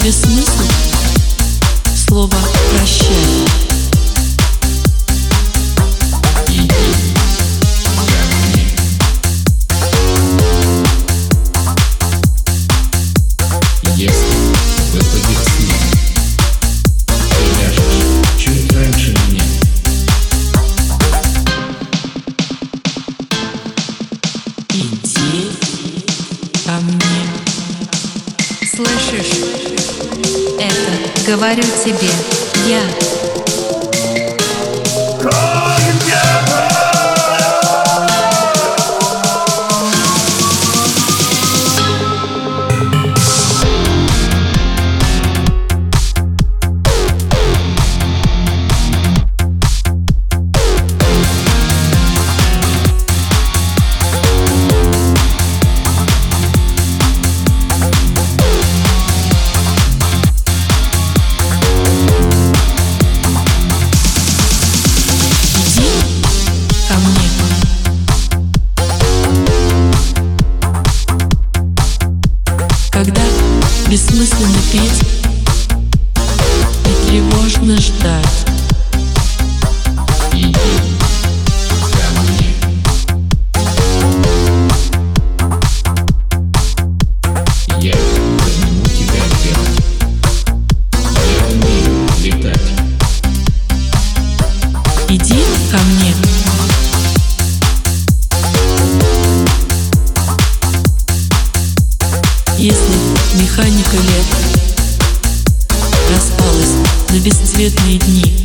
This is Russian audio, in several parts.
Тебе смысл слова «прощай». Ко мне. Слышишь? Это говорю тебе я. Бессмысленно петь. И тревожно ждать, Если механика лет распалась на бесцветные дни,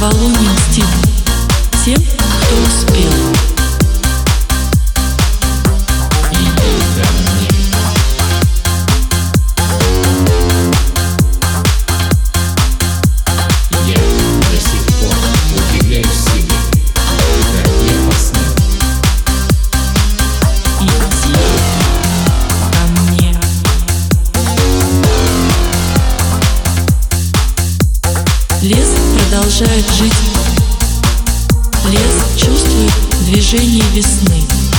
новолуние мстит тем, кто успел. Лес продолжает жить. Лес чувствует движение весны.